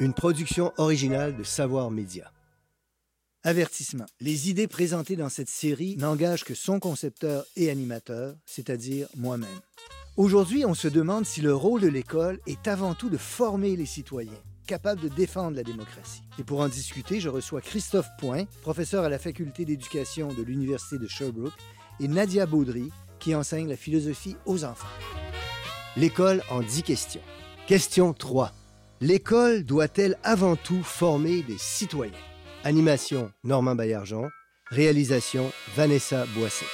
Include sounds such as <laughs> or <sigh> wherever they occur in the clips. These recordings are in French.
une production originale de Savoir Média. Avertissement. Les idées présentées dans cette série n'engagent que son concepteur et animateur, c'est-à-dire moi-même. Aujourd'hui, on se demande si le rôle de l'école est avant tout de former les citoyens capables de défendre la démocratie. Et pour en discuter, je reçois Christophe Point, professeur à la faculté d'éducation de l'Université de Sherbrooke, et Nadia Baudry, qui enseigne la philosophie aux enfants. L'école en 10 questions. Question 3. L'école doit-elle avant tout former des citoyens? Animation Normand Baillargeon. Réalisation Vanessa Boissé.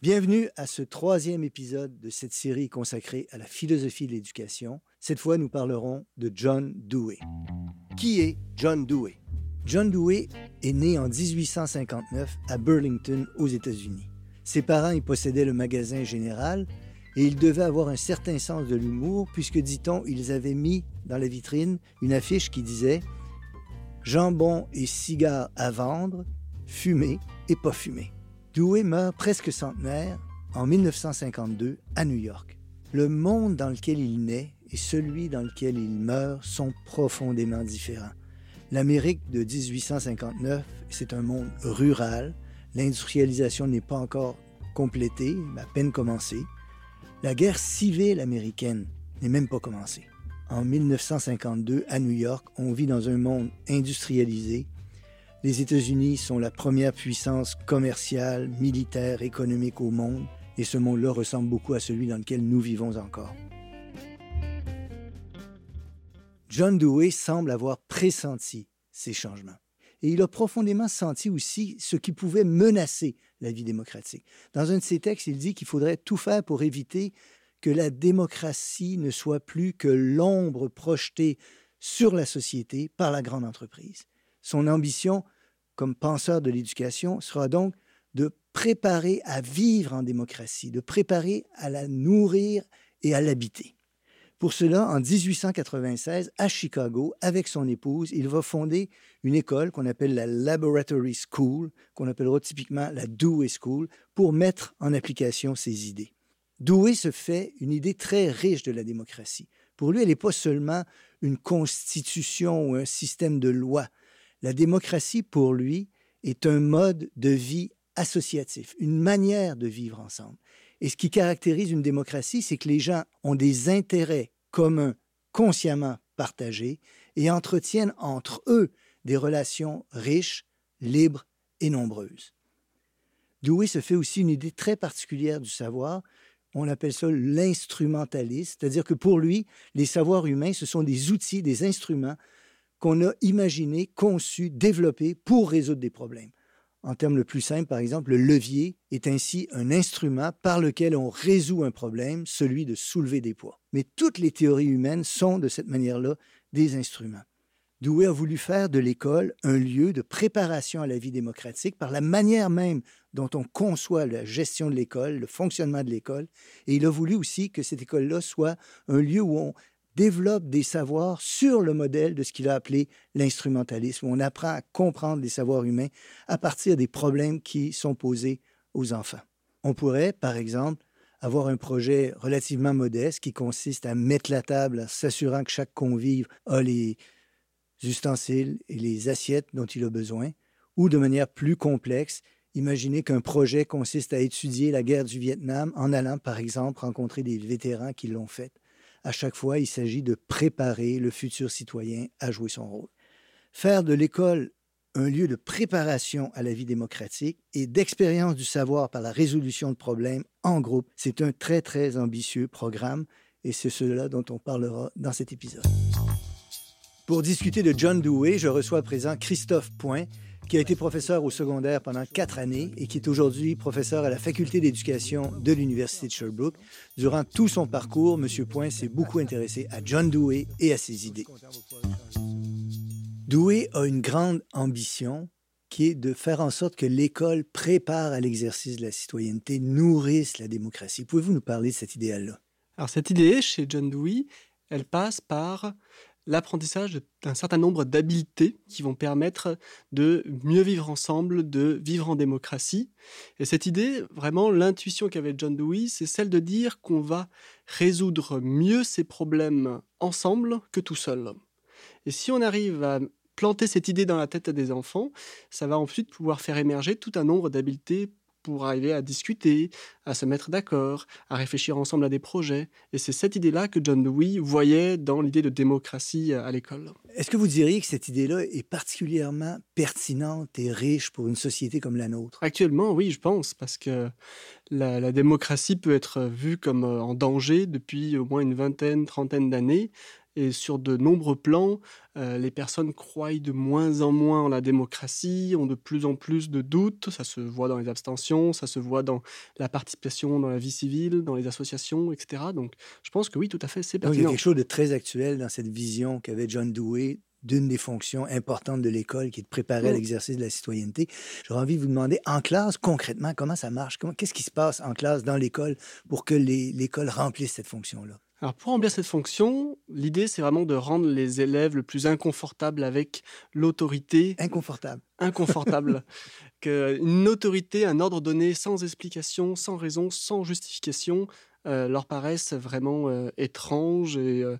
Bienvenue à ce troisième épisode de cette série consacrée à la philosophie de l'éducation. Cette fois, nous parlerons de John Dewey. Qui est John Dewey? John Dewey est né en 1859 à Burlington, aux États-Unis. Ses parents y possédaient le magasin général et il devait avoir un certain sens de l'humour puisque, dit-on, ils avaient mis dans la vitrine une affiche qui disait Jambon et cigares à vendre, fumer et pas fumer. Dewey meurt presque centenaire en 1952 à New York. Le monde dans lequel il naît et celui dans lequel il meurt sont profondément différents. L'Amérique de 1859, c'est un monde rural. L'industrialisation n'est pas encore complétée, à peine commencée. La guerre civile américaine n'est même pas commencée. En 1952, à New York, on vit dans un monde industrialisé. Les États-Unis sont la première puissance commerciale, militaire, économique au monde, et ce monde-là ressemble beaucoup à celui dans lequel nous vivons encore. John Dewey semble avoir pressenti ces changements. Et il a profondément senti aussi ce qui pouvait menacer la vie démocratique. Dans un de ses textes, il dit qu'il faudrait tout faire pour éviter que la démocratie ne soit plus que l'ombre projetée sur la société par la grande entreprise. Son ambition, comme penseur de l'éducation, sera donc de préparer à vivre en démocratie, de préparer à la nourrir et à l'habiter. Pour cela, en 1896, à Chicago, avec son épouse, il va fonder une école qu'on appelle la Laboratory School, qu'on appellera typiquement la Dewey School, pour mettre en application ses idées. Dewey se fait une idée très riche de la démocratie. Pour lui, elle n'est pas seulement une constitution ou un système de loi. La démocratie, pour lui, est un mode de vie associatif, une manière de vivre ensemble. Et ce qui caractérise une démocratie, c'est que les gens ont des intérêts communs consciemment partagés et entretiennent entre eux des relations riches, libres et nombreuses. Dewey se fait aussi une idée très particulière du savoir. On appelle ça l'instrumentaliste, c'est-à-dire que pour lui, les savoirs humains, ce sont des outils, des instruments qu'on a imaginés, conçus, développés pour résoudre des problèmes. En termes le plus simple, par exemple, le levier est ainsi un instrument par lequel on résout un problème, celui de soulever des poids. Mais toutes les théories humaines sont, de cette manière-là, des instruments. Dewey a voulu faire de l'école un lieu de préparation à la vie démocratique par la manière même dont on conçoit la gestion de l'école, le fonctionnement de l'école, et il a voulu aussi que cette école-là soit un lieu où on développe des savoirs sur le modèle de ce qu'il a appelé l'instrumentalisme, on apprend à comprendre les savoirs humains à partir des problèmes qui sont posés aux enfants. On pourrait, par exemple, avoir un projet relativement modeste qui consiste à mettre la table en s'assurant que chaque convive a les ustensiles et les assiettes dont il a besoin, ou de manière plus complexe, Imaginez qu'un projet consiste à étudier la guerre du Vietnam en allant, par exemple, rencontrer des vétérans qui l'ont faite. À chaque fois, il s'agit de préparer le futur citoyen à jouer son rôle. Faire de l'école un lieu de préparation à la vie démocratique et d'expérience du savoir par la résolution de problèmes en groupe, c'est un très très ambitieux programme et c'est cela dont on parlera dans cet épisode. Pour discuter de John Dewey, je reçois à présent Christophe Point, qui a été professeur au secondaire pendant quatre années et qui est aujourd'hui professeur à la faculté d'éducation de l'Université de Sherbrooke. Durant tout son parcours, M. Point s'est beaucoup intéressé à John Dewey et à ses idées. Dewey a une grande ambition qui est de faire en sorte que l'école prépare à l'exercice de la citoyenneté, nourrisse la démocratie. Pouvez-vous nous parler de cet idéal-là? Alors cette idée, chez John Dewey, elle passe par l'apprentissage d'un certain nombre d'habiletés qui vont permettre de mieux vivre ensemble, de vivre en démocratie. Et cette idée, vraiment, l'intuition qu'avait John Dewey, c'est celle de dire qu'on va résoudre mieux ces problèmes ensemble que tout seul. Et si on arrive à planter cette idée dans la tête des enfants, ça va ensuite pouvoir faire émerger tout un nombre d'habiletés pour arriver à discuter, à se mettre d'accord, à réfléchir ensemble à des projets. Et c'est cette idée-là que John Dewey voyait dans l'idée de démocratie à l'école. Est-ce que vous diriez que cette idée-là est particulièrement pertinente et riche pour une société comme la nôtre? Actuellement, oui, je pense, parce que la, la démocratie peut être vue comme euh, en danger depuis au moins une vingtaine, trentaine d'années. Et sur de nombreux plans, euh, les personnes croient de moins en moins en la démocratie, ont de plus en plus de doutes. Ça se voit dans les abstentions, ça se voit dans la participation dans la vie civile, dans les associations, etc. Donc, je pense que oui, tout à fait, c'est pertinent. il y a quelque chose de très actuel dans cette vision qu'avait John Dewey d'une des fonctions importantes de l'école, qui est de préparer à mmh. l'exercice de la citoyenneté. J'aurais envie de vous demander, en classe, concrètement, comment ça marche? Qu'est-ce qui se passe en classe, dans l'école, pour que l'école remplisse cette fonction-là? Alors pour remplir cette fonction, l'idée c'est vraiment de rendre les élèves le plus inconfortable avec l'autorité. Inconfortable. Inconfortable. <laughs> Une autorité, un ordre donné sans explication, sans raison, sans justification, euh, leur paraissent vraiment euh, étranges et, euh,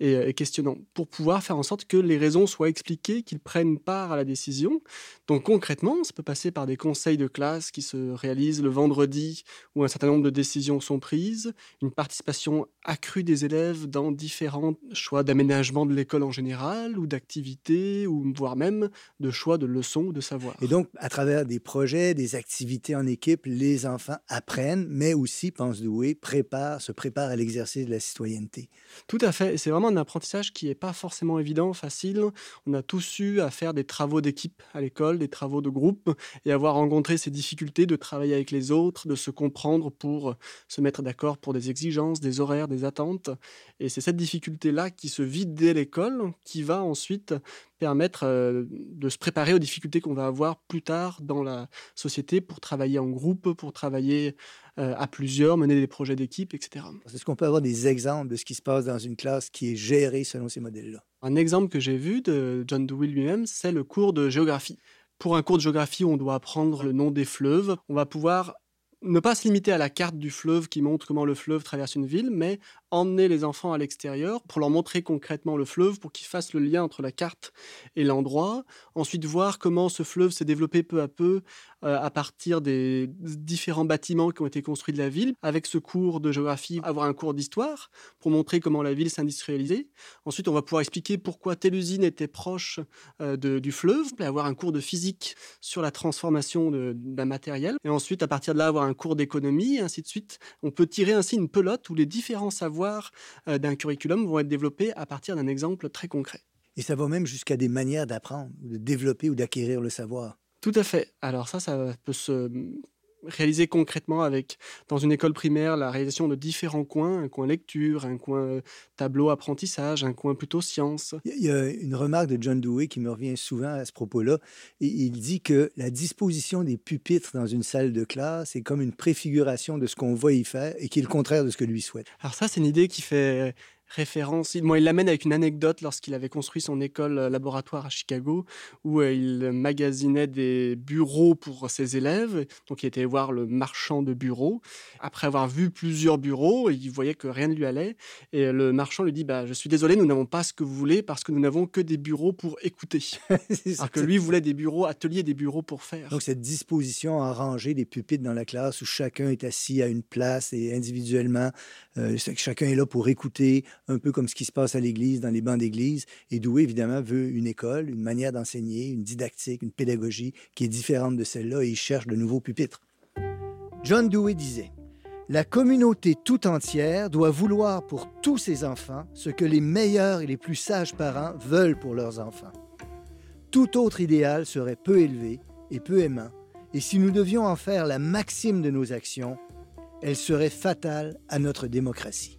et, questionnants, pour pouvoir faire en sorte que les raisons soient expliquées, qu'ils prennent part à la décision. Donc concrètement, ça peut passer par des conseils de classe qui se réalisent le vendredi où un certain nombre de décisions sont prises, une participation accrue des élèves dans différents choix d'aménagement de l'école en général, ou d'activités, ou voire même de choix de leçons ou de savoir. Et donc, à travers des projets, des activités en équipe, les enfants apprennent, mais aussi, pense Se prépare à l'exercice de la citoyenneté. Tout à fait. C'est vraiment un apprentissage qui n'est pas forcément évident, facile. On a tous eu à faire des travaux d'équipe à l'école, des travaux de groupe, et avoir rencontré ces difficultés de travailler avec les autres, de se comprendre pour se mettre d'accord pour des exigences, des horaires, des attentes. Et c'est cette difficulté-là qui se vide dès l'école, qui va ensuite permettre euh, de se préparer aux difficultés qu'on va avoir plus tard dans la société pour travailler en groupe, pour travailler euh, à plusieurs, mener des projets d'équipe, etc. Est-ce qu'on peut avoir des exemples de ce qui se passe dans une classe qui est gérée selon ces modèles-là? Un exemple que j'ai vu de John Dewey lui-même, c'est le cours de géographie. Pour un cours de géographie où on doit apprendre le nom des fleuves, on va pouvoir ne pas se limiter à la carte du fleuve qui montre comment le fleuve traverse une ville, mais emmener les enfants à l'extérieur pour leur montrer concrètement le fleuve, pour qu'ils fassent le lien entre la carte et l'endroit. Ensuite, voir comment ce fleuve s'est développé peu à peu euh, à partir des différents bâtiments qui ont été construits de la ville. Avec ce cours de géographie, avoir un cours d'histoire pour montrer comment la ville s'industrialisait. Ensuite, on va pouvoir expliquer pourquoi telle usine était proche euh, du fleuve, et avoir un cours de physique sur la transformation d'un matériel. Et ensuite, à partir de là, avoir un cours d'économie, ainsi de suite. On peut tirer ainsi une pelote où les différents savoirs euh, d'un curriculum vont être développés à partir d'un exemple très concret. Et ça va même jusqu'à des manières d'apprendre, de développer ou d'acquérir le savoir. Tout à fait. Alors ça, ça peut se réaliser concrètement avec, dans une école primaire, la réalisation de différents coins, un coin lecture, un coin euh, tableau apprentissage, un coin plutôt science. Il y a une remarque de John Dewey qui me revient souvent à ce propos-là. Il dit que la disposition des pupitres dans une salle de classe est comme une préfiguration de ce qu'on va y faire et qui est le contraire de ce que lui souhaite. Alors ça, c'est une idée qui fait référence. Moi, il l'amène avec une anecdote lorsqu'il avait construit son école euh, laboratoire à Chicago, où euh, il magasinait des bureaux pour ses élèves. Donc, il était voir le marchand de bureaux. Après avoir vu plusieurs bureaux, il voyait que rien ne lui allait. Et le marchand lui dit bah, Je suis désolé, nous n'avons pas ce que vous voulez parce que nous n'avons que des bureaux pour écouter. <laughs> Alors que lui voulait des bureaux, ateliers, des bureaux pour faire. Donc, cette disposition à ranger des pupitres dans la classe où chacun est assis à une place et individuellement, euh, chacun est là pour écouter, un peu comme ce qui se passe à l'Église, dans les bancs d'Église. Et Doué, évidemment, veut une école, une manière d'enseigner, une didactique, une pédagogie qui est différente de celle-là et il cherche de nouveaux pupitres. John Dewey disait La communauté tout entière doit vouloir pour tous ses enfants ce que les meilleurs et les plus sages parents veulent pour leurs enfants. Tout autre idéal serait peu élevé et peu aimant, et si nous devions en faire la maxime de nos actions, elle serait fatale à notre démocratie.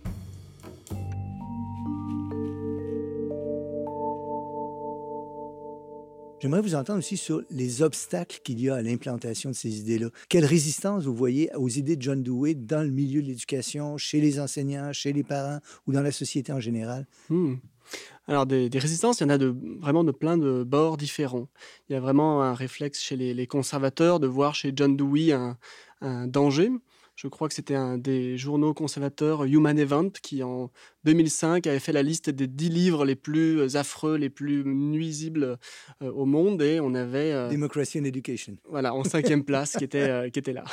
J'aimerais vous entendre aussi sur les obstacles qu'il y a à l'implantation de ces idées-là. Quelle résistance vous voyez aux idées de John Dewey dans le milieu de l'éducation, chez les enseignants, chez les parents ou dans la société en général? Hmm. alors des, résistances, il y en a de, vraiment de plein de bords différents. Il y a vraiment un réflexe chez les, conservateurs de voir chez John Dewey un danger. Je crois que c'était un des journaux conservateurs, Human Event, qui en 2005 avait fait la liste des 10 livres les plus affreux, les plus nuisibles euh, au monde. Et on avait. Euh, Democracy and Education. Voilà, en cinquième place, qui, était, euh, qui était là.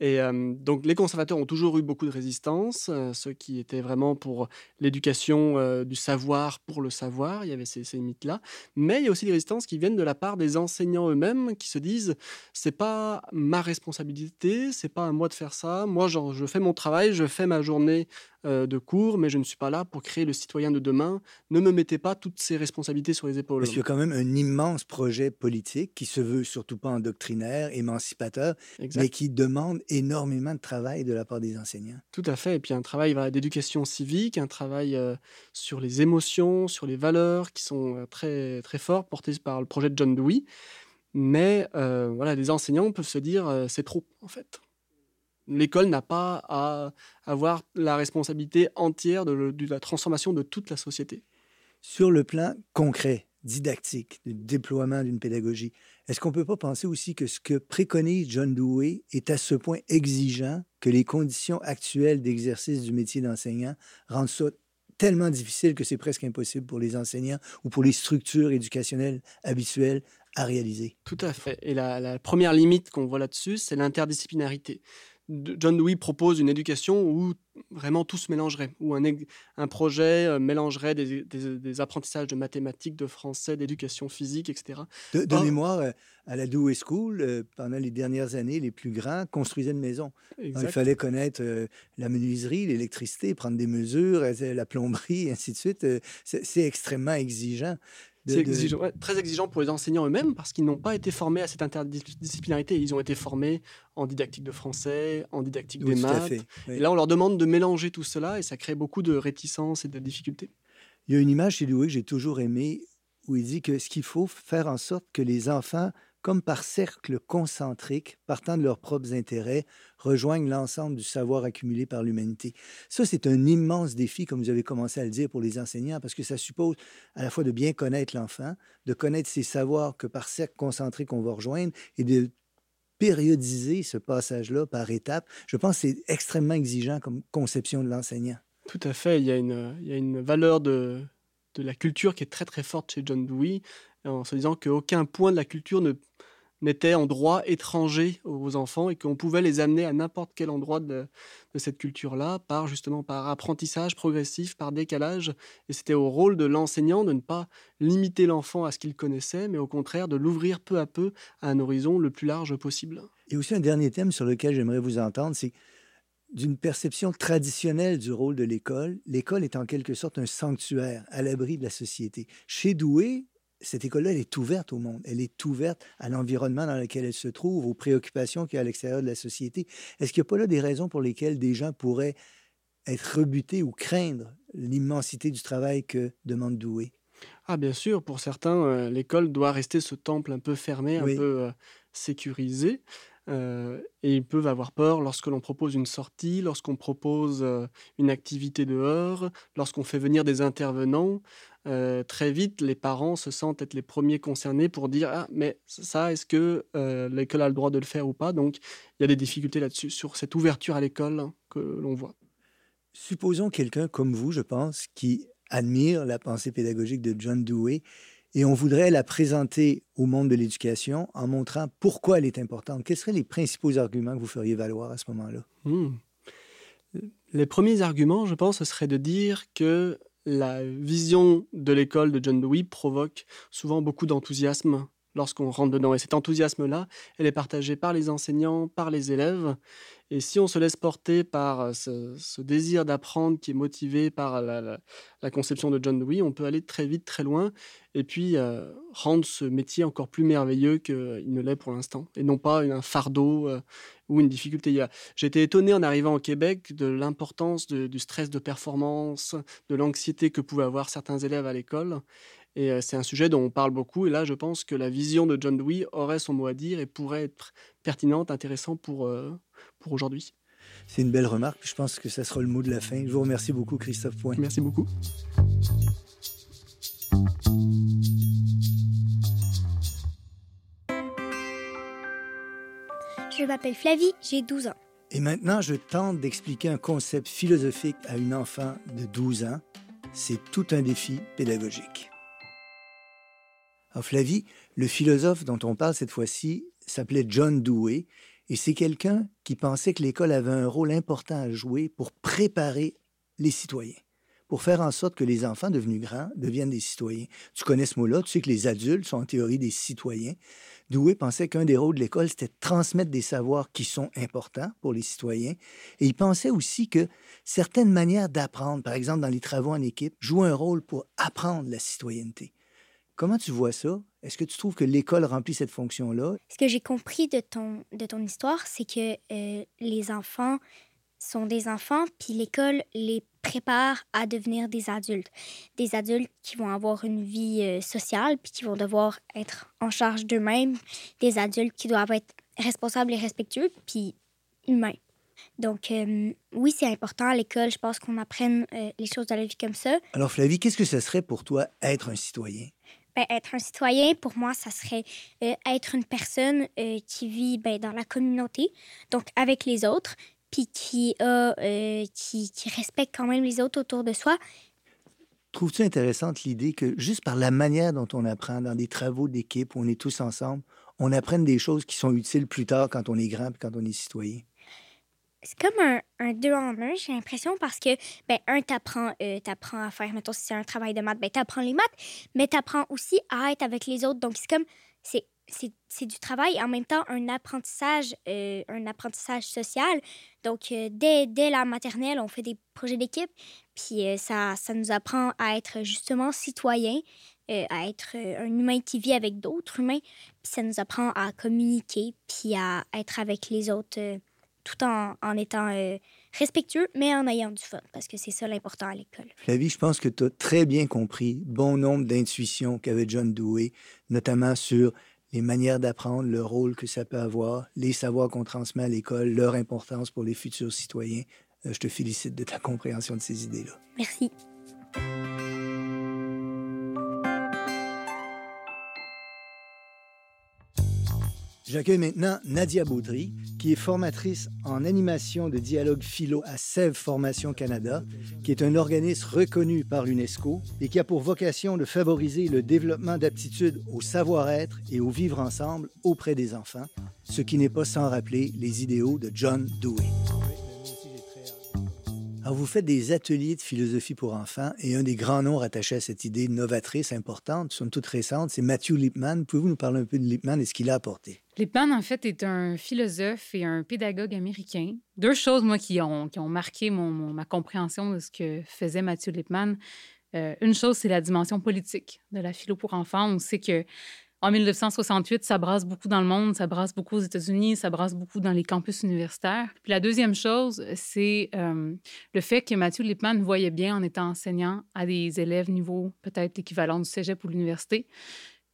Et donc, les conservateurs ont toujours eu beaucoup de résistance. ceux qui étaient vraiment pour l'éducation du savoir pour le savoir, il y avait ces, ces mythes-là. Mais il y a aussi des résistances qui viennent de la part des enseignants eux-mêmes qui se disent c'est pas ma responsabilité, c'est pas à moi de faire ça. Moi, genre, je fais mon travail, je fais ma journée euh, de cours, mais je ne suis pas là pour créer le citoyen de demain. Ne me mettez pas toutes ces responsabilités sur les épaules. Parce qu'il y a quand même un immense projet politique qui se veut surtout pas endoctrinaire, émancipateur, mais qui demande énormément de travail de la part des enseignants. Tout à fait. Et puis un travail d'éducation civique, un travail euh, sur les émotions, sur les valeurs qui sont euh, très, très forts, portés par le projet de John Dewey. Mais voilà, les enseignants peuvent se dire c'est trop en fait. L'école n'a pas à avoir la responsabilité entière de, la transformation de toute la société. Sur le plan concret, didactique, du déploiement d'une pédagogie, est-ce qu'on ne peut pas penser aussi que ce que préconise John Dewey est à ce point exigeant que les conditions actuelles d'exercice du métier d'enseignant rendent ça tellement difficile que c'est presque impossible pour les enseignants ou pour les structures éducationnelles habituelles à réaliser? Tout à fait. Et la première limite qu'on voit là-dessus, c'est l'interdisciplinarité. John Dewey propose une éducation où vraiment tout se mélangerait, où un, un projet euh, mélangerait des, apprentissages de mathématiques, de français, d'éducation physique, etc. De, mémoire, euh, à la Dewey School, euh, pendant les dernières années, les plus grands construisaient une maison. il fallait connaître la menuiserie, l'électricité, prendre des mesures, la plomberie, <laughs> ainsi de suite. C'est extrêmement exigeant. C'est très exigeant pour les enseignants eux-mêmes parce qu'ils n'ont pas été formés à cette interdisciplinarité. Ils ont été formés en didactique de français, en didactique des maths. Et là, on leur demande de mélanger tout cela et ça crée beaucoup de réticences et de difficultés. Il y a une image chez Louis que j'ai toujours aimée où il dit que ce qu'il faut faire en sorte que les enfants comme par cercles concentriques, partant de leurs propres intérêts, rejoignent l'ensemble du savoir accumulé par l'humanité. Ça, c'est un immense défi, comme vous avez commencé à le dire, pour les enseignants, parce que ça suppose à la fois de bien connaître l'enfant, de connaître ses savoirs que par cercles concentriques on va rejoindre, et de périodiser ce passage-là par étapes. Je pense que c'est extrêmement exigeant comme conception de l'enseignant. Tout à fait. Il y a une, valeur de la culture qui est très très forte chez John Dewey en se disant qu'aucun point de la culture ne, n'était en droit étranger aux enfants et qu'on pouvait les amener à n'importe quel endroit de, cette culture-là par justement par apprentissage progressif, par décalage. Et c'était au rôle de l'enseignant de ne pas limiter l'enfant à ce qu'il connaissait, mais au contraire de l'ouvrir peu à peu à un horizon le plus large possible. Et aussi un dernier thème sur lequel j'aimerais vous entendre, c'est d'une perception traditionnelle du rôle de l'école, l'école est en quelque sorte un sanctuaire à l'abri de la société. Chez Douai, cette école-là, elle est ouverte au monde. Elle est ouverte à l'environnement dans lequel elle se trouve, aux préoccupations qu'il y a à l'extérieur de la société. Est-ce qu'il n'y a pas là des raisons pour lesquelles des gens pourraient être rebutés ou craindre l'immensité du travail que demande Douai? Ah, bien sûr, pour certains, euh, l'école doit rester ce temple un peu fermé, un peu euh, sécurisé. Euh, et ils peuvent avoir peur lorsque l'on propose une sortie, lorsqu'on propose une activité dehors, lorsqu'on fait venir des intervenants. Euh, très vite, les parents se sentent être les premiers concernés pour dire Ah, mais ça, est-ce que euh, l'école a le droit de le faire ou pas? Donc, il y a des difficultés là-dessus, sur cette ouverture à l'école que l'on voit. Supposons quelqu'un comme vous, je pense, qui admire la pensée pédagogique de John Dewey et on voudrait la présenter au monde de l'éducation en montrant pourquoi elle est importante. Quels seraient les principaux arguments que vous feriez valoir à ce moment-là? Hmm. Les premiers arguments, je pense, ce serait de dire que la vision de l'école de John Dewey provoque souvent beaucoup d'enthousiasme lorsqu'on rentre dedans. Et cet enthousiasme-là, elle est partagée par les enseignants, par les élèves. Et si on se laisse porter par ce, désir d'apprendre qui est motivé par la, conception de John Dewey, on peut aller très vite, très loin, et puis rendre ce métier encore plus merveilleux qu'il ne l'est pour l'instant, et non pas un fardeau ou une difficulté. J'ai été étonné en arrivant au Québec de l'importance du stress de performance, de l'anxiété que pouvaient avoir certains élèves à l'école. Et c'est un sujet dont on parle beaucoup. Et là, je pense que la vision de John Dewey aurait son mot à dire et pourrait être pertinente, intéressante pour, pour aujourd'hui. C'est une belle remarque, puis je pense que ça sera le mot de la fin. Je vous remercie beaucoup, Christophe Point. Merci beaucoup. Je m'appelle Flavie, j'ai 12 ans. Et maintenant, je tente d'expliquer un concept philosophique à une enfant de 12 ans. C'est tout un défi pédagogique. Alors Flavie, le philosophe dont on parle cette fois-ci s'appelait John Dewey et c'est quelqu'un qui pensait que l'école avait un rôle important à jouer pour préparer les citoyens pour faire en sorte que les enfants devenus grands deviennent des citoyens. Tu connais ce mot-là, tu sais que les adultes sont en théorie des citoyens. Doué pensait qu'un des rôles de l'école, c'était de transmettre des savoirs qui sont importants pour les citoyens. Et il pensait aussi que certaines manières d'apprendre, par exemple dans les travaux en équipe, jouent un rôle pour apprendre la citoyenneté. Comment tu vois ça? Est-ce que tu trouves que l'école remplit cette fonction-là? Ce que j'ai compris de ton, de ton histoire, c'est que euh, les enfants sont des enfants, puis l'école les prépare à devenir des adultes. Des adultes qui vont avoir une vie euh, sociale, puis qui vont devoir être en charge d'eux-mêmes. Des adultes qui doivent être responsables et respectueux, puis humains. Donc, euh, oui, c'est important à l'école. Je pense qu'on apprenne euh, les choses de la vie comme ça. Alors, Flavie, qu'est-ce que ce serait pour toi être un citoyen? Ben, être un citoyen, pour moi, ça serait être une personne qui vit ben, dans la communauté, donc avec les autres, puis qui, euh, qui, qui, respecte quand même les autres autour de soi. Trouves-tu intéressante l'idée que juste par la manière dont on apprend dans des travaux d'équipe on est tous ensemble, on apprenne des choses qui sont utiles plus tard quand on est grand et quand on est citoyen? C'est comme un, un, deux en un, j'ai l'impression, parce que, ben, un, t'apprends, euh, à faire, mettons, si c'est un travail de maths, ben, t'apprends les maths, mais t'apprends aussi à être avec les autres. Donc, c'est comme, c'est du travail en même temps un apprentissage, euh, un apprentissage social. Donc, euh, dès, dès, la maternelle, on fait des projets d'équipe, puis euh, ça, ça nous apprend à être justement citoyen, à être un humain qui vit avec d'autres humains, puis ça nous apprend à communiquer, puis à être avec les autres tout en, en étant respectueux, mais en ayant du fun, parce que c'est ça l'important à l'école. Flavie, je pense que tu as très bien compris bon nombre d'intuitions qu'avait John Dewey, notamment sur les manières d'apprendre, le rôle que ça peut avoir, les savoirs qu'on transmet à l'école, leur importance pour les futurs citoyens. Euh, je te félicite de ta compréhension de ces idées-là. Merci. J'accueille maintenant Nadia Baudry, qui est formatrice en animation de dialogue philo à Sèvres Formation Canada, qui est un organisme reconnu par l'UNESCO et qui a pour vocation de favoriser le développement d'aptitudes au savoir-être et au vivre ensemble auprès des enfants, ce qui n'est pas sans rappeler les idéaux de John Dewey. Alors, vous faites des ateliers de philosophie pour enfants et un des grands noms rattachés à cette idée novatrice, importante, somme toute récente, c'est Matthew Lipman. Pouvez-vous nous parler un peu de Lipman et ce qu'il a apporté? Lipman, en fait, est un philosophe et un pédagogue américain. Deux choses, moi, qui ont, qui ont marqué mon, ma compréhension de ce que faisait Matthew Lipman. Euh, une chose, c'est la dimension politique de la philo pour enfants. On sait que en 1968, ça brasse beaucoup dans le monde, ça brasse beaucoup aux États-Unis, ça brasse beaucoup dans les campus universitaires. Puis la deuxième chose, c'est euh, le fait que Mathieu Lipman voyait bien en étant enseignant à des élèves niveau peut-être l'équivalent du cégep ou l'université,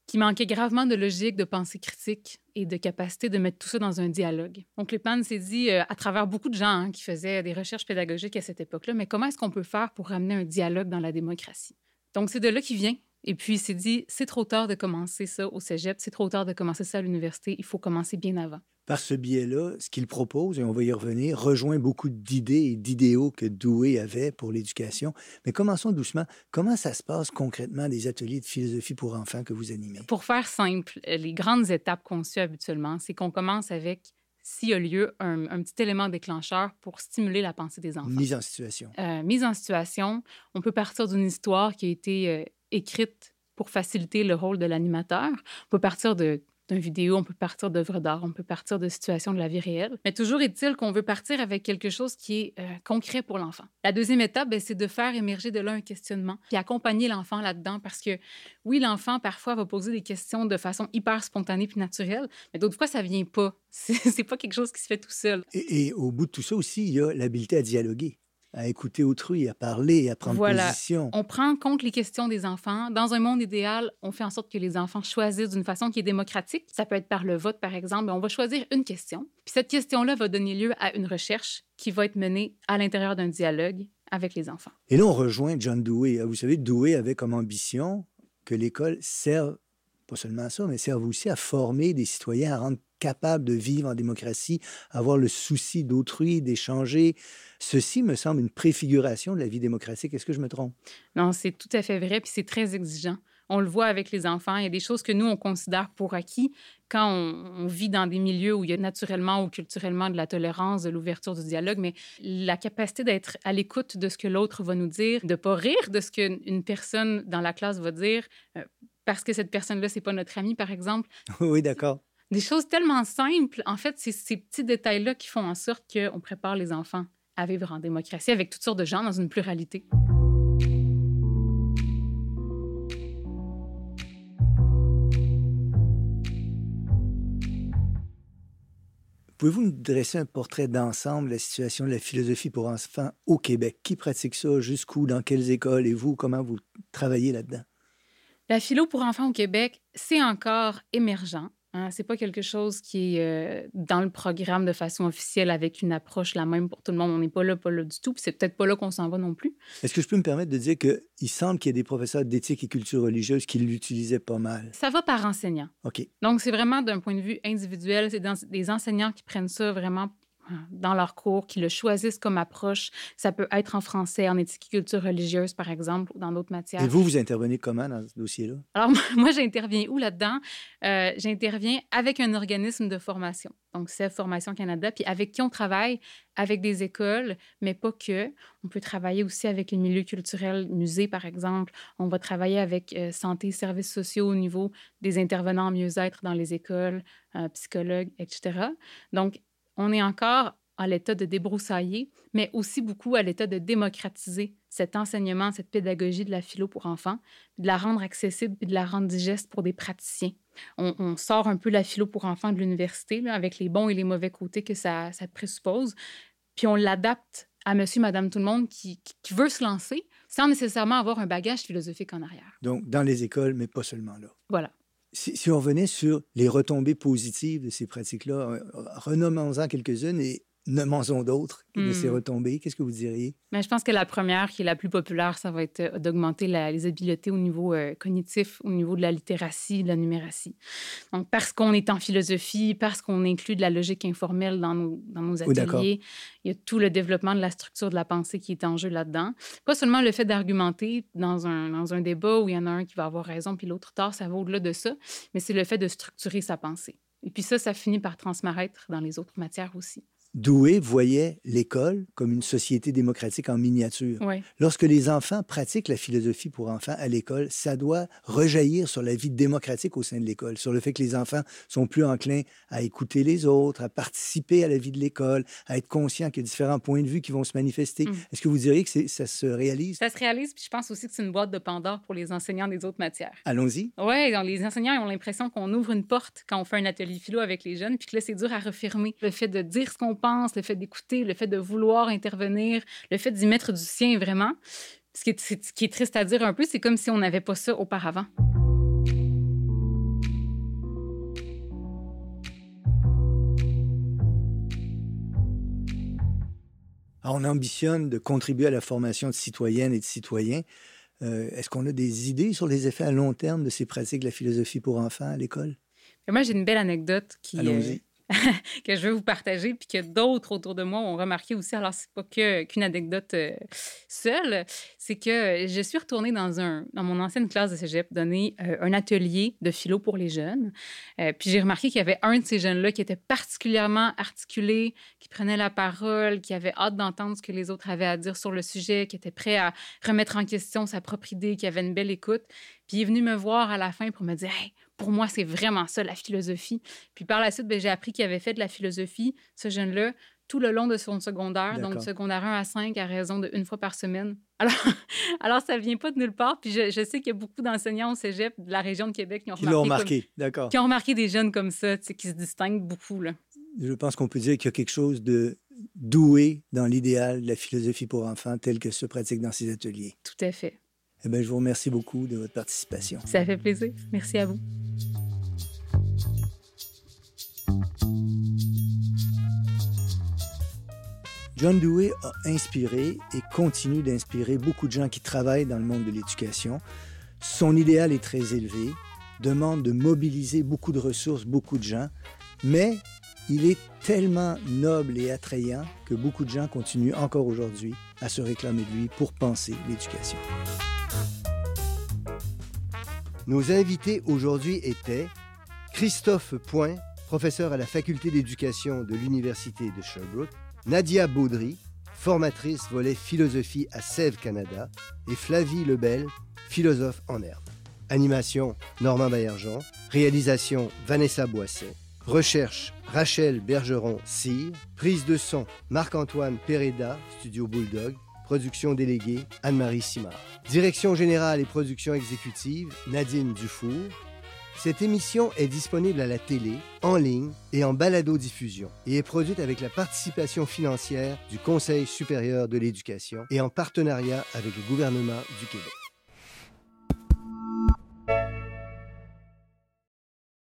qui manquait gravement de logique, de pensée critique et de capacité de mettre tout ça dans un dialogue. Donc, Lipman s'est dit, euh, à travers beaucoup de gens hein, qui faisaient des recherches pédagogiques à cette époque-là, mais comment est-ce qu'on peut faire pour ramener un dialogue dans la démocratie? Donc, c'est de là qu'il vient et puis, il s'est dit, c'est trop tard de commencer ça au cégep, c'est trop tard de commencer ça à l'université, il faut commencer bien avant. Par ce biais-là, ce qu'il propose, et on va y revenir, rejoint beaucoup d'idées et d'idéaux que Doué avait pour l'éducation. Mais commençons doucement. Comment ça se passe concrètement des ateliers de philosophie pour enfants que vous animez? Pour faire simple, les grandes étapes qu'on suit habituellement, c'est qu'on commence avec s'il y a lieu, un, petit élément déclencheur pour stimuler la pensée des enfants. Mise en situation. Euh, mise en situation. On peut partir d'une histoire qui a été euh, écrite pour faciliter le rôle de l'animateur. On peut partir de d'une vidéo, on peut partir d'œuvres d'art, on peut partir de situations de la vie réelle. Mais toujours est-il qu'on veut partir avec quelque chose qui est euh, concret pour l'enfant. La deuxième étape, ben, c'est de faire émerger de là un questionnement, puis accompagner l'enfant là-dedans, parce que oui, l'enfant parfois va poser des questions de façon hyper spontanée puis naturelle, mais d'autres fois ça vient pas. <laughs> C'est pas quelque chose qui se fait tout seul. Et, et au bout de tout ça aussi, il y a l'habileté à dialoguer à écouter autrui, à parler, à prendre voilà. position. On prend en compte les questions des enfants. Dans un monde idéal, on fait en sorte que les enfants choisissent d'une façon qui est démocratique. Ça peut être par le vote, par exemple. On va choisir une question. Puis cette question-là va donner lieu à une recherche qui va être menée à l'intérieur d'un dialogue avec les enfants. Et là, on rejoint John Dewey. Vous savez, Dewey avait comme ambition que l'école serve pas seulement ça, mais servent aussi à former des citoyens, à rendre capables de vivre en démocratie, à avoir le souci d'autrui, d'échanger. Ceci me semble une préfiguration de la vie démocratique. Est-ce que je me trompe? Non, c'est tout à fait vrai, puis c'est très exigeant. On le voit avec les enfants. Il y a des choses que nous, on considère pour acquis quand on, vit dans des milieux où il y a naturellement ou culturellement de la tolérance, de l'ouverture du dialogue, mais la capacité d'être à l'écoute de ce que l'autre va nous dire, de pas rire de ce qu'une personne dans la classe va dire, euh, parce que cette personne-là, c'est pas notre ami, par exemple. <laughs> Oui, d'accord. Des choses tellement simples. En fait, c'est ces petits détails-là qui font en sorte qu'on prépare les enfants à vivre en démocratie avec toutes sortes de gens dans une pluralité. Pouvez-vous nous dresser un portrait d'ensemble de la situation de la philosophie pour enfants au Québec? Qui pratique ça? Jusqu'où? Dans quelles écoles? Et vous, comment vous travaillez là-dedans? La philo pour enfants au Québec, c'est encore émergent. Hein, c'est pas quelque chose qui est euh, dans le programme de façon officielle avec une approche la même pour tout le monde. On n'est pas là, pas là du tout. c'est peut-être pas là qu'on s'en va non plus. Est-ce que je peux me permettre de dire qu'il semble qu'il y ait des professeurs d'éthique et culture religieuse qui l'utilisaient pas mal? Ça va par enseignant. OK. Donc, c'est vraiment d'un point de vue individuel. C'est des enseignants qui prennent ça vraiment dans leur cours, qui le choisissent comme approche. Ça peut être en français, en éthique et culture religieuse, par exemple, ou dans d'autres matières. Et vous, vous intervenez comment dans ce dossier-là? Alors, <laughs> moi, j'interviens où là-dedans? Euh, j'interviens avec un organisme de formation, donc c'est Formation Canada, puis avec qui on travaille, avec des écoles, mais pas que. On peut travailler aussi avec le milieu culturel, musée, par exemple. On va travailler avec euh, santé, services sociaux au niveau des intervenants en mieux-être dans les écoles, euh, psychologues, etc. Donc, on est encore à l'état de débroussailler, mais aussi beaucoup à l'état de démocratiser cet enseignement, cette pédagogie de la philo pour enfants, de la rendre accessible et de la rendre digeste pour des praticiens. On, sort un peu la philo pour enfants de l'université avec les bons et les mauvais côtés que ça, ça présuppose, puis on l'adapte à monsieur, madame, tout le monde qui, qui, veut se lancer sans nécessairement avoir un bagage philosophique en arrière. Donc, dans les écoles, mais pas seulement là. Voilà. Si, on revenait sur les retombées positives de ces pratiques-là, renommons-en quelques-unes et nommons-en d'autres de ces retombées. Qu'est-ce que vous diriez? Mais je pense que la première, qui est la plus populaire, ça va être euh, d'augmenter les habiletés au niveau euh, cognitif, au niveau de la littératie, de la numératie. Donc, parce qu'on est en philosophie, parce qu'on inclut de la logique informelle dans nos, dans nos ateliers, il y a tout le développement de la structure de la pensée qui est en jeu là-dedans. Pas seulement le fait d'argumenter dans un, dans un débat où il y en a un qui va avoir raison puis l'autre tort, ça va au-delà de ça, mais c'est le fait de structurer sa pensée. Et puis ça, ça finit par transparaître dans les autres matières aussi. Doué voyait l'école comme une société démocratique en miniature. Lorsque les enfants pratiquent la philosophie pour enfants à l'école, ça doit rejaillir sur la vie démocratique au sein de l'école, sur le fait que les enfants sont plus enclins à écouter les autres, à participer à la vie de l'école, à être conscients qu'il y a différents points de vue qui vont se manifester. Mm. Est-ce que vous diriez que ça se réalise? Ça se réalise, puis je pense aussi que c'est une boîte de Pandore pour les enseignants des autres matières. Allons-y. Oui, les enseignants ont l'impression qu'on ouvre une porte quand on fait un atelier philo avec les jeunes, puis que là, c'est dur à refermer. Le fait de dire ce qu'on le fait d'écouter, le fait de vouloir intervenir, le fait d'y mettre du sien vraiment. Ce qui est, ce qui est triste à dire un peu, c'est comme si on n'avait pas ça auparavant. on ambitionne de contribuer à la formation de citoyennes et de citoyens. Euh, est-ce qu'on a des idées sur les effets à long terme de ces pratiques de la philosophie pour enfants à l'école? Moi, j'ai une belle anecdote qui, Allons-y. <laughs> que je veux vous partager, puis que d'autres autour de moi ont remarqué aussi. Alors, c'est pas qu'une anecdote euh, seule, c'est que je suis retournée dans, un, dans mon ancienne classe de cégep donner euh, un atelier de philo pour les jeunes. Euh, puis j'ai remarqué qu'il y avait un de ces jeunes-là qui était particulièrement articulé, qui prenait la parole, qui avait hâte d'entendre ce que les autres avaient à dire sur le sujet, qui était prêt à remettre en question sa propre idée, qui avait une belle écoute. Puis il est venu me voir à la fin pour me dire hey, pour moi, c'est vraiment ça, la philosophie. Puis par la suite, ben, j'ai appris qu'il avait fait de la philosophie, ce jeune-là, tout le long de son secondaire, donc secondaire 1 à 5 à raison d'une fois par semaine. <laughs> Alors, alors ça vient pas de nulle part. Puis je, sais qu'il y a beaucoup d'enseignants au cégep de la région de Québec qui ont remarqué, d'accord. qui ont remarqué des jeunes comme ça, qui se distinguent beaucoup. Là. Je pense qu'on peut dire qu'il y a quelque chose de doué dans l'idéal de la philosophie pour enfants tel que se pratique dans ces ateliers. Tout à fait. Eh bien, je vous remercie beaucoup de votre participation. Ça fait plaisir. Merci à vous. John Dewey a inspiré et continue d'inspirer beaucoup de gens qui travaillent dans le monde de l'éducation. Son idéal est très élevé, demande de mobiliser beaucoup de ressources, beaucoup de gens, mais il est tellement noble et attrayant que beaucoup de gens continuent encore aujourd'hui à se réclamer de lui pour penser l'éducation. Nos invités aujourd'hui étaient Christophe Point, professeur à la faculté d'éducation de l'Université de Sherbrooke, Nadia Baudry, formatrice volet philosophie à Sèvres Canada, et Flavie Lebel, philosophe en herbe. Animation Normand Baillargeon, réalisation Vanessa Boisset, recherche Rachel Bergeron-Cyr, prise de son Marc-Antoine Pereda, studio Bulldog, production déléguée Anne-Marie Simard. Direction générale et production exécutive Nadine Dufour. Cette émission est disponible à la télé, en ligne et en balado-diffusion et est produite avec la participation financière du Conseil supérieur de l'éducation et en partenariat avec le gouvernement du Québec.